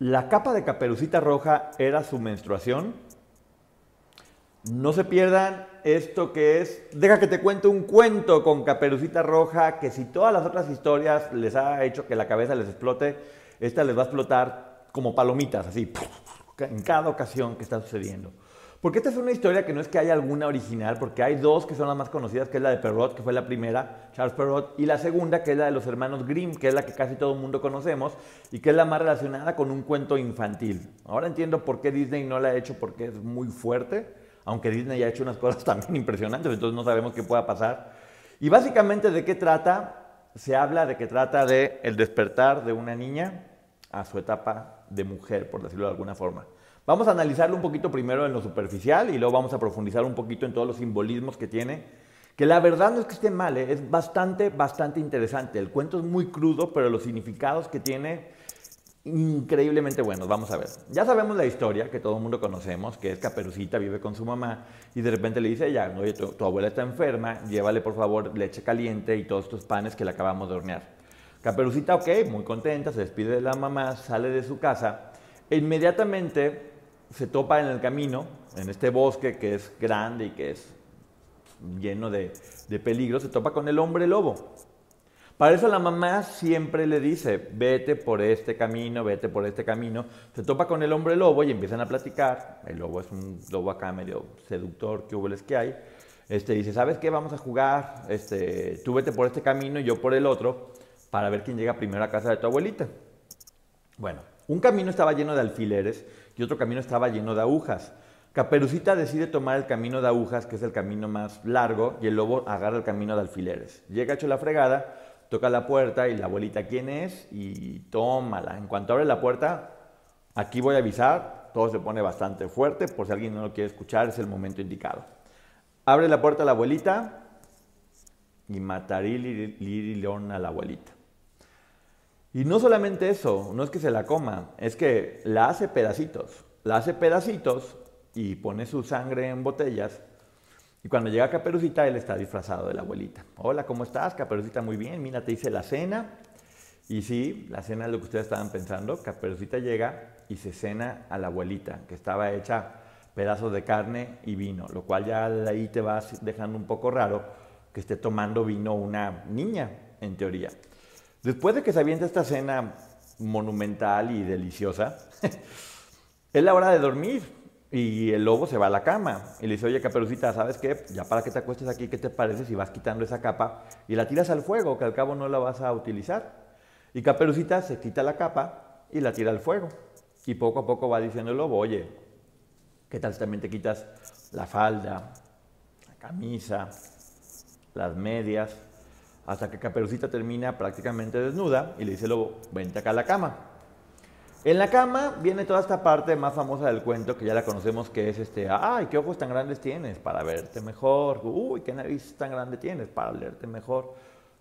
La capa de caperucita roja era su menstruación. No se pierdan esto que es, deja que te cuente un cuento con caperucita roja, que si todas las otras historias les ha hecho que la cabeza les explote, esta les va a explotar como palomitas, así, en cada ocasión que está sucediendo. Porque esta es una historia que no es que haya alguna original, porque hay dos que son las más conocidas, que es la de Perrot, que fue la primera, Charles Perrot, y la segunda, que es la de los hermanos Grimm, que es la que casi todo el mundo conocemos, y que es la más relacionada con un cuento infantil. Ahora entiendo por qué Disney no la ha hecho, porque es muy fuerte, aunque Disney ha hecho unas cosas también impresionantes, entonces no sabemos qué pueda pasar. Y básicamente, ¿de qué trata? Se habla de que trata de el despertar de una niña a su etapa de mujer, por decirlo de alguna forma. Vamos a analizarlo un poquito primero en lo superficial y luego vamos a profundizar un poquito en todos los simbolismos que tiene. Que la verdad no es que esté mal, ¿eh? es bastante, bastante interesante. El cuento es muy crudo, pero los significados que tiene, increíblemente buenos. Vamos a ver. Ya sabemos la historia que todo el mundo conocemos, que es Caperucita vive con su mamá y de repente le dice ella, oye, tu, tu abuela está enferma, llévale por favor leche caliente y todos estos panes que le acabamos de hornear. Caperucita, ok, muy contenta, se despide de la mamá, sale de su casa inmediatamente se topa en el camino, en este bosque que es grande y que es lleno de, de peligro, se topa con el hombre lobo. Para eso la mamá siempre le dice, vete por este camino, vete por este camino. Se topa con el hombre lobo y empiezan a platicar. El lobo es un lobo acá medio seductor, que hubo que hay. Este, dice, ¿sabes qué? Vamos a jugar, este, tú vete por este camino y yo por el otro, para ver quién llega primero a casa de tu abuelita. Bueno, un camino estaba lleno de alfileres y otro camino estaba lleno de agujas. Caperucita decide tomar el camino de agujas, que es el camino más largo, y el lobo agarra el camino de alfileres. Llega hecho la fregada, toca la puerta y la abuelita, ¿quién es? Y tómala. En cuanto abre la puerta, aquí voy a avisar, todo se pone bastante fuerte, por si alguien no lo quiere escuchar, es el momento indicado. Abre la puerta la abuelita y matarí León a la abuelita. Y no solamente eso, no es que se la coma, es que la hace pedacitos. La hace pedacitos y pone su sangre en botellas. Y cuando llega Caperucita, él está disfrazado de la abuelita. Hola, ¿cómo estás? Caperucita, muy bien. Mira, te hice la cena. Y sí, la cena es lo que ustedes estaban pensando. Caperucita llega y se cena a la abuelita, que estaba hecha pedazos de carne y vino, lo cual ya ahí te va dejando un poco raro que esté tomando vino una niña, en teoría. Después de que se avienta esta cena monumental y deliciosa, es la hora de dormir y el lobo se va a la cama y le dice, oye Caperucita, ¿sabes qué? Ya para que te acuestes aquí, ¿qué te parece si vas quitando esa capa y la tiras al fuego, que al cabo no la vas a utilizar? Y Caperucita se quita la capa y la tira al fuego. Y poco a poco va diciendo el lobo, oye, ¿qué tal si también te quitas la falda, la camisa, las medias? Hasta que Caperucita termina prácticamente desnuda y le dice lobo, vente acá a la cama. En la cama viene toda esta parte más famosa del cuento que ya la conocemos que es este, ay, qué ojos tan grandes tienes para verte mejor, uy, qué nariz tan grande tienes para leerte mejor,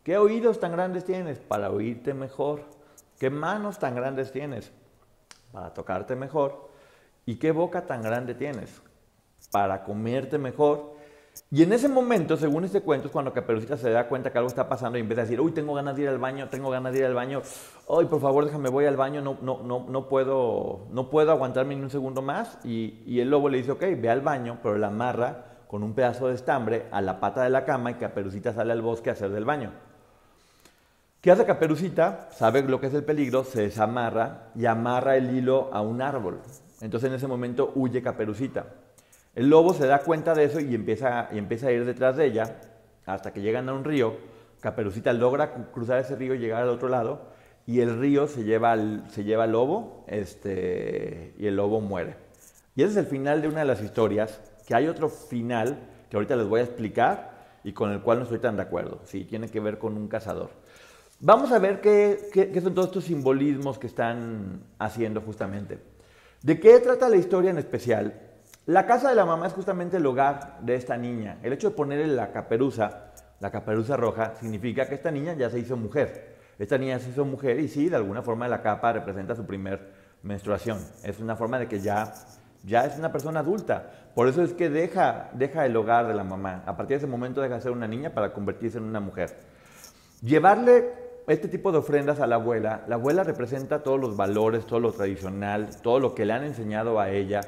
qué oídos tan grandes tienes para oírte mejor, qué manos tan grandes tienes para tocarte mejor y qué boca tan grande tienes para comerte mejor y en ese momento, según este cuento, es cuando Caperucita se da cuenta que algo está pasando y empieza a decir, uy, tengo ganas de ir al baño, tengo ganas de ir al baño, ay, por favor, déjame, voy al baño, no, no, no, no, puedo, no puedo aguantarme ni un segundo más. Y, y el lobo le dice, ok, ve al baño, pero la amarra con un pedazo de estambre a la pata de la cama y Caperucita sale al bosque a hacer del baño. ¿Qué hace Caperucita? Sabe lo que es el peligro, se desamarra y amarra el hilo a un árbol. Entonces en ese momento huye Caperucita. El lobo se da cuenta de eso y empieza, y empieza a ir detrás de ella hasta que llegan a un río. Caperucita logra cruzar ese río y llegar al otro lado y el río se lleva al, se lleva al lobo este, y el lobo muere. Y ese es el final de una de las historias, que hay otro final que ahorita les voy a explicar y con el cual no estoy tan de acuerdo. Sí, tiene que ver con un cazador. Vamos a ver qué, son todos estos simbolismos que están haciendo justamente. ¿De qué trata la historia en especial? La casa de la mamá es justamente el hogar de esta niña. El hecho de ponerle la caperuza, la caperuza roja, significa que esta niña ya se hizo mujer. Esta niña se hizo mujer y sí, de alguna forma la capa representa su primer menstruación. Es una forma de que ya, ya es una persona adulta. Por eso es que deja, deja el hogar de la mamá. A partir de ese momento deja de ser una niña para convertirse en una mujer. Llevarle este tipo de ofrendas a la abuela, la abuela representa todos los valores, todo lo tradicional, todo lo que le han enseñado a ella,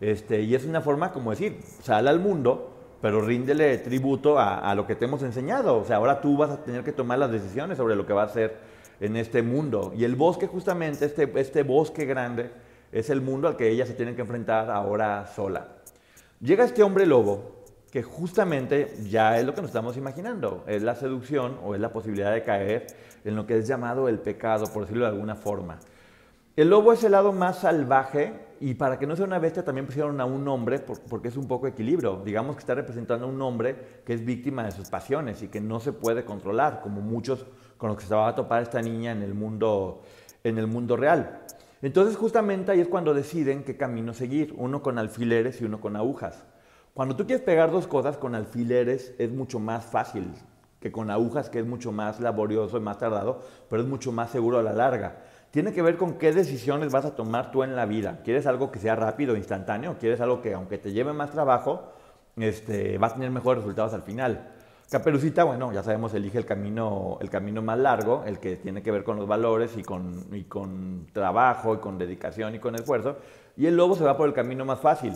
este, y es una forma como decir, sal al mundo, pero ríndele tributo a, lo que te hemos enseñado. O sea, ahora tú vas a tener que tomar las decisiones sobre lo que va a hacer en este mundo. Y el bosque, justamente, este, este bosque grande, es el mundo al que ella se tiene que enfrentar ahora sola. Llega este hombre lobo, que justamente ya es lo que nos estamos imaginando, es la seducción o es la posibilidad de caer en lo que es llamado el pecado, por decirlo de alguna forma. El lobo es el lado más salvaje y para que no sea una bestia también pusieron a un hombre porque es un poco equilibrio. Digamos que está representando a un hombre que es víctima de sus pasiones y que no se puede controlar, como muchos con los que se va a topar esta niña en el mundo, en el mundo real. Entonces justamente ahí es cuando deciden qué camino seguir, uno con alfileres y uno con agujas. Cuando tú quieres pegar dos cosas con alfileres es mucho más fácil que con agujas, que es mucho más laborioso y más tardado, pero es mucho más seguro a la larga. Tiene que ver con qué decisiones vas a tomar tú en la vida. ¿Quieres algo que sea rápido, instantáneo? ¿Quieres algo que aunque te lleve más trabajo, este, vas a tener mejores resultados al final? Caperucita, bueno, ya sabemos, elige el camino, el camino más largo, el que tiene que ver con los valores y con, y con trabajo y con dedicación y con esfuerzo. Y el lobo se va por el camino más fácil.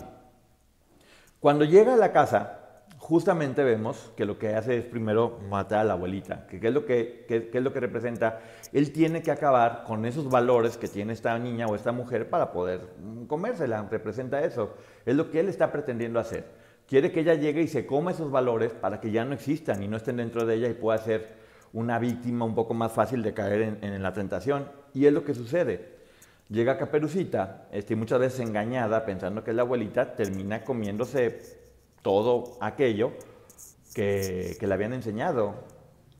Cuando llega a la casa, justamente vemos que lo que hace es primero matar a la abuelita, que qué es lo que, es lo que representa. Él tiene que acabar con esos valores que tiene esta niña o esta mujer para poder comérsela, representa eso. Es lo que él está pretendiendo hacer. Quiere que ella llegue y se coma esos valores para que ya no existan y no estén dentro de ella y pueda ser una víctima un poco más fácil de caer en, en la tentación. Y es lo que sucede. Llega Caperucita, este, muchas veces engañada, pensando que es la abuelita, termina comiéndose todo aquello que, le habían enseñado.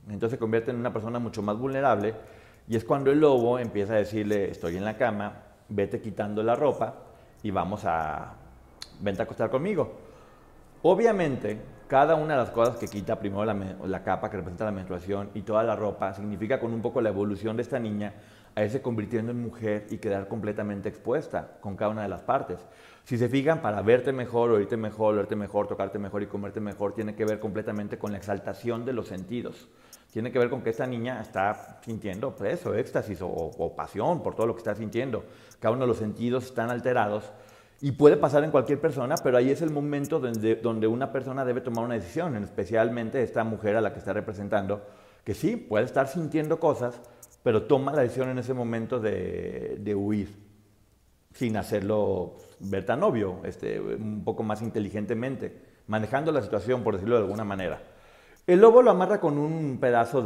Entonces se convierte en una persona mucho más vulnerable y es cuando el lobo empieza a decirle, estoy en la cama, vete quitando la ropa y vamos a, vente a acostar conmigo. Obviamente, cada una de las cosas que quita, primero la, capa que representa la menstruación y toda la ropa, significa con un poco la evolución de esta niña a irse convirtiendo en mujer y quedar completamente expuesta con cada una de las partes. Si se fijan, para verte mejor, oírte mejor, verte mejor, tocarte mejor y comerte mejor, tiene que ver completamente con la exaltación de los sentidos. Tiene que ver con que esta niña está sintiendo pues, éxtasis o, pasión por todo lo que está sintiendo. Cada uno de los sentidos están alterados y puede pasar en cualquier persona, pero ahí es el momento donde, donde una persona debe tomar una decisión, especialmente esta mujer a la que está representando, que sí, puede estar sintiendo cosas, pero toma la decisión en ese momento de, de huir sin hacerlo ver tan obvio, este, un poco más inteligentemente, manejando la situación, por decirlo de alguna manera. El lobo lo amarra con un pedazo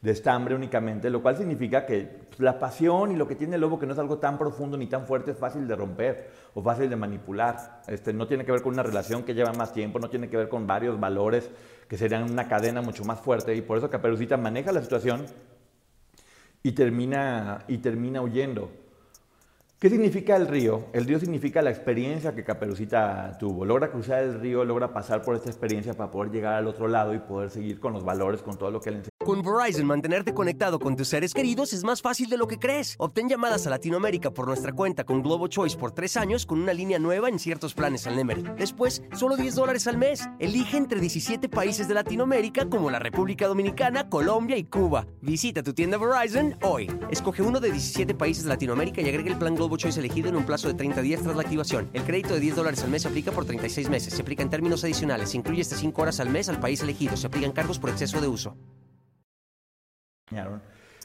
de, estambre únicamente, lo cual significa que la pasión y lo que tiene el lobo, que no es algo tan profundo ni tan fuerte, es fácil de romper o fácil de manipular. Este, no tiene que ver con una relación que lleva más tiempo, no tiene que ver con varios valores que serían una cadena mucho más fuerte, y por eso Caperucita maneja la situación y termina, y termina huyendo. ¿Qué significa el río? El río significa la experiencia que Caperucita tuvo. Logra cruzar el río, logra pasar por esta experiencia para poder llegar al otro lado y poder seguir con los valores, con todo lo que le enseñó. Con Verizon, mantenerte conectado con tus seres queridos es más fácil de lo que crees. Obtén llamadas a Latinoamérica por nuestra cuenta con Globo Choice por tres años con una línea nueva en ciertos planes al Nemery. Después, solo 10 dólares al mes. Elige entre 17 países de Latinoamérica como la República Dominicana, Colombia y Cuba. Visita tu tienda Verizon hoy. Escoge uno de 17 países de Latinoamérica y agrega el plan Globo Choice elegido en un plazo de 30 días tras la activación. El crédito de 10 dólares al mes se aplica por 36 meses. Se aplica en términos adicionales. Se incluye hasta 5 horas al mes al país elegido. Se aplican cargos por exceso de uso.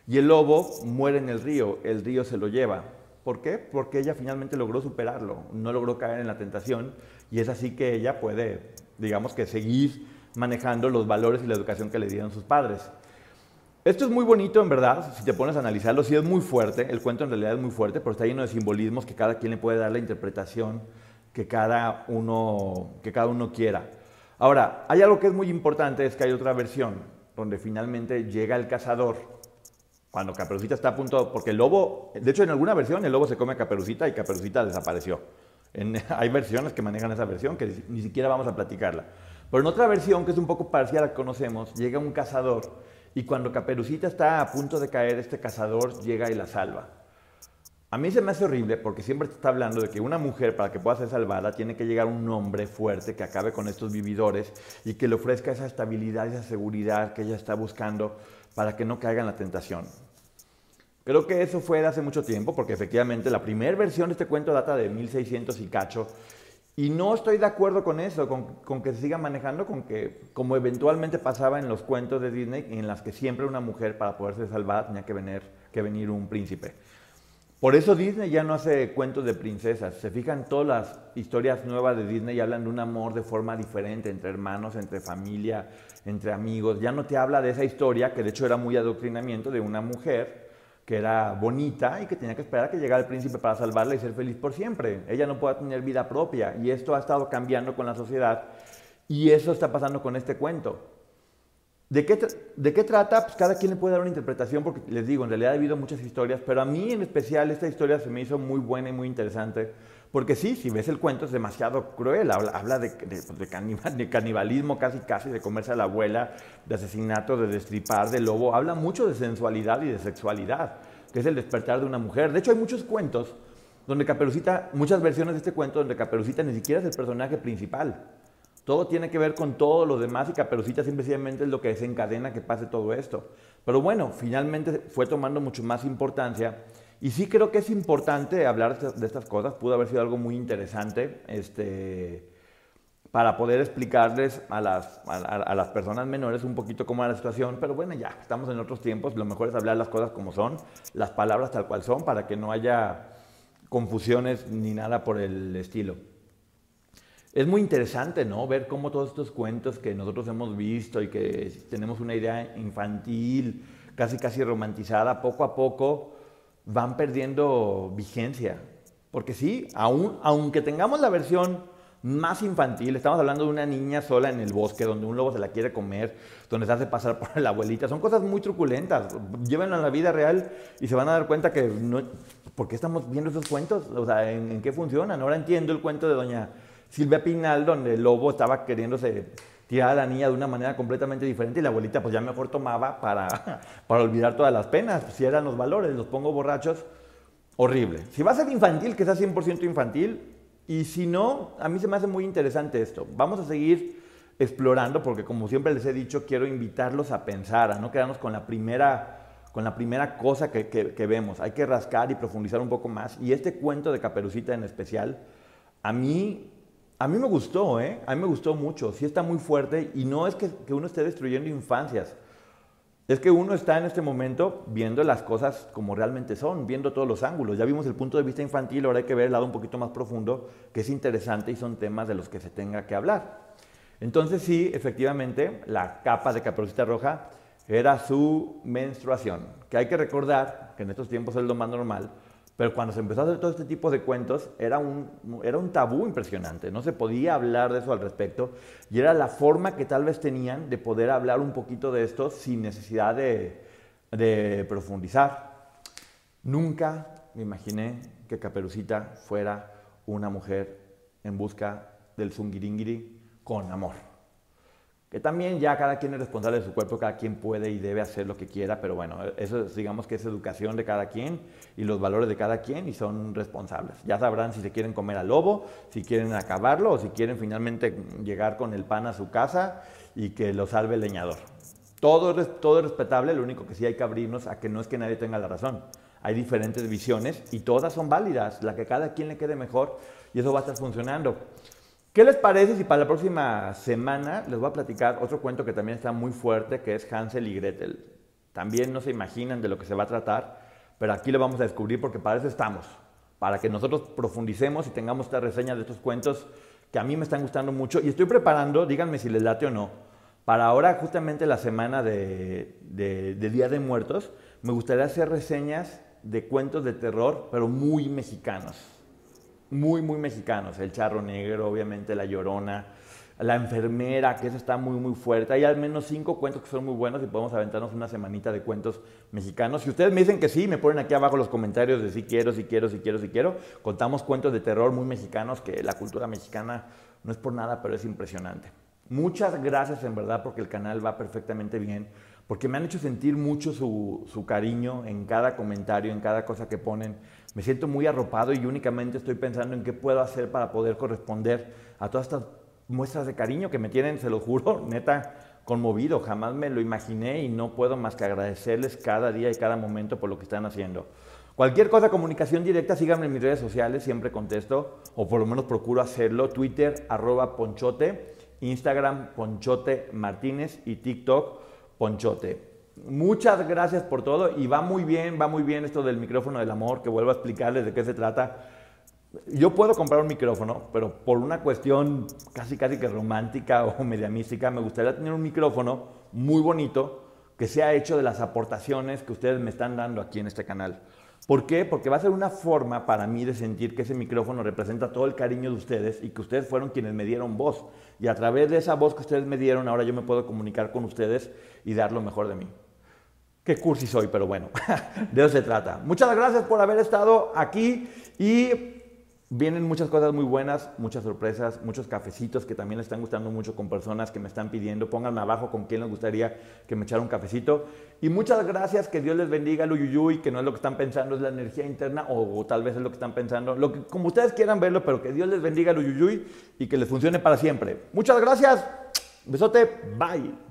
y el lobo muere en el río, el río se lo lleva. ¿Por qué? Porque ella finalmente logró superarlo, no logró caer en la tentación y es así que ella puede, digamos que, seguir manejando los valores y la educación que le dieron sus padres. Esto es muy bonito, en verdad, si te pones a analizarlo, sí es muy fuerte, el cuento en realidad es muy fuerte, pero está lleno de simbolismos que cada quien le puede dar la interpretación que cada uno, que cada uno quiera. Ahora, hay algo que es muy importante, es que hay otra versión, donde finalmente llega el cazador, cuando Caperucita está a punto, porque el lobo, de hecho en alguna versión el lobo se come a Caperucita y Caperucita desapareció. hay versiones que manejan esa versión que ni siquiera vamos a platicarla. Pero en otra versión, que es un poco parecida a la que conocemos, llega un cazador y cuando Caperucita está a punto de caer, este cazador llega y la salva. A mí se me hace horrible porque siempre se está hablando de que una mujer para que pueda ser salvada tiene que llegar un hombre fuerte que acabe con estos vividores y que le ofrezca esa estabilidad, esa seguridad que ella está buscando para que no caiga en la tentación. Creo que eso fue de hace mucho tiempo porque efectivamente la primera versión de este cuento data de 1600 y cacho y no estoy de acuerdo con eso, con, que se siga manejando, con que, como eventualmente pasaba en los cuentos de Disney, en las que siempre una mujer para poder ser salvada tenía que venir, que venir un príncipe. Por eso Disney ya no hace cuentos de princesas. Se fijan todas las historias nuevas de Disney y hablan de un amor de forma diferente, entre hermanos, entre familia, entre amigos. Ya no te habla de esa historia, que de hecho era muy adoctrinamiento, de una mujer que era bonita y que tenía que esperar a que llegara el príncipe para salvarla y ser feliz por siempre. Ella no puede tener vida propia y esto ha estado cambiando con la sociedad y eso está pasando con este cuento. ¿De qué, ¿De qué trata? Pues cada quien le puede dar una interpretación porque les digo, en realidad ha habido muchas historias, pero a mí en especial esta historia se me hizo muy buena y muy interesante porque sí, si ves el cuento es demasiado cruel, habla, de, pues, de, canibalismo casi casi, de comerse a la abuela, de asesinato, de destripar, de lobo, habla mucho de sensualidad y de sexualidad, que es el despertar de una mujer. De hecho hay muchos cuentos donde Caperucita, muchas versiones de este cuento donde Caperucita ni siquiera es el personaje principal. Todo tiene que ver con todo lo demás y Caperucita simplemente es lo que desencadena que pase todo esto. Pero bueno, finalmente fue tomando mucho más importancia y sí creo que es importante hablar de estas cosas, pudo haber sido algo muy interesante este, para poder explicarles a las, a, las personas menores un poquito cómo era la situación, pero bueno, ya estamos en otros tiempos, lo mejor es hablar las cosas como son, las palabras tal cual son, para que no haya confusiones ni nada por el estilo. Es muy interesante, ¿no? Ver cómo todos estos cuentos que nosotros hemos visto y que tenemos una idea infantil, casi casi romantizada, poco a poco van perdiendo vigencia. Porque sí, aún, aunque tengamos la versión más infantil, estamos hablando de una niña sola en el bosque donde un lobo se la quiere comer, donde se hace pasar por la abuelita, son cosas muy truculentas. Llévenlo a la vida real y se van a dar cuenta que no, ¿por qué estamos viendo esos cuentos? O sea, ¿en, en qué funcionan? Ahora entiendo el cuento de doña Silvia Pinal donde el lobo estaba queriéndose tiraba a la niña de una manera completamente diferente y la abuelita pues ya mejor tomaba para, para olvidar todas las penas, si eran los valores, los pongo borrachos, horrible. Si va a ser infantil, que sea 100% infantil, y si no, a mí se me hace muy interesante esto. Vamos a seguir explorando porque como siempre les he dicho, quiero invitarlos a pensar, a no quedarnos con la primera, con la primera cosa que, que vemos. Hay que rascar y profundizar un poco más. Y este cuento de Caperucita en especial, a mí a mí me gustó, ¿eh? A mí me gustó mucho. Sí está muy fuerte y no es que, uno esté destruyendo infancias. Es que uno está en este momento viendo las cosas como realmente son, viendo todos los ángulos. Ya vimos el punto de vista infantil, ahora hay que ver el lado un poquito más profundo, que es interesante y son temas de los que se tenga que hablar. Entonces sí, efectivamente, la capa de Caperucita Roja era su menstruación, que hay que recordar que en estos tiempos es lo más normal, pero cuando se empezó a hacer todo este tipo de cuentos, era un, era un tabú impresionante. No se podía hablar de eso al respecto. Y era la forma que tal vez tenían de poder hablar un poquito de esto sin necesidad de, de profundizar. Nunca me imaginé que Caperucita fuera una mujer en busca del zungiringiri con amor. Que también ya cada quien es responsable de su cuerpo, cada quien puede y debe hacer lo que quiera, pero bueno, eso digamos que es educación de cada quien y los valores de cada quien y son responsables. Ya sabrán si se quieren comer al lobo, si quieren acabarlo o si quieren finalmente llegar con el pan a su casa y que lo salve el leñador. Todo, todo es respetable, lo único que sí hay que abrirnos a que no es que nadie tenga la razón. Hay diferentes visiones y todas son válidas, la que cada quien le quede mejor y eso va a estar funcionando. ¿Qué les parece si para la próxima semana les voy a platicar otro cuento que también está muy fuerte, que es Hansel y Gretel? También no se imaginan de lo que se va a tratar, pero aquí lo vamos a descubrir porque para eso estamos, para que nosotros profundicemos y tengamos esta reseña de estos cuentos que a mí me están gustando mucho y estoy preparando, díganme si les late o no, para ahora justamente la semana de, de, Día de Muertos, me gustaría hacer reseñas de cuentos de terror, pero muy mexicanos. Muy, muy mexicanos. El charro negro, obviamente, la llorona, la enfermera, que eso está muy, muy fuerte. Hay al menos cinco cuentos que son muy buenos y podemos aventarnos una semanita de cuentos mexicanos. Si ustedes me dicen que sí, me ponen aquí abajo los comentarios de si quiero, si quiero, si quiero, si quiero. Contamos cuentos de terror muy mexicanos, que la cultura mexicana no es por nada, pero es impresionante. Muchas gracias en verdad porque el canal va perfectamente bien porque me han hecho sentir mucho su, su, cariño en cada comentario, en cada cosa que ponen. Me siento muy arropado y únicamente estoy pensando en qué puedo hacer para poder corresponder a todas estas muestras de cariño que me tienen, se lo juro, neta, conmovido. Jamás me lo imaginé y no puedo más que agradecerles cada día y cada momento por lo que están haciendo. Cualquier cosa, comunicación directa, síganme en mis redes sociales, siempre contesto, o por lo menos procuro hacerlo. Twitter, arroba ponchote, Instagram, ponchote martínez y TikTok, Ponchote. Muchas gracias por todo y va muy bien, va muy bien esto del micrófono del amor, que vuelvo a explicarles de qué se trata. Yo puedo comprar un micrófono, pero por una cuestión casi casi que romántica o media mística, me gustaría tener un micrófono muy bonito que sea hecho de las aportaciones que ustedes me están dando aquí en este canal. ¿Por qué? Porque va a ser una forma para mí de sentir que ese micrófono representa todo el cariño de ustedes y que ustedes fueron quienes me dieron voz. Y a través de esa voz que ustedes me dieron, ahora yo me puedo comunicar con ustedes y dar lo mejor de mí. Qué cursi soy, pero bueno, de eso se trata. Muchas gracias por haber estado aquí y Vienen muchas cosas muy buenas, muchas sorpresas, muchos cafecitos que también les están gustando mucho con personas que me están pidiendo. Pónganme abajo con quién les gustaría que me echara un cafecito. Y muchas gracias, que Dios les bendiga, Luyuyuy, que no es lo que están pensando, es la energía interna, o, o, tal vez es lo que están pensando, lo que, como ustedes quieran verlo, pero que Dios les bendiga, Luyuyuy, y que les funcione para siempre. Muchas gracias, besote, bye.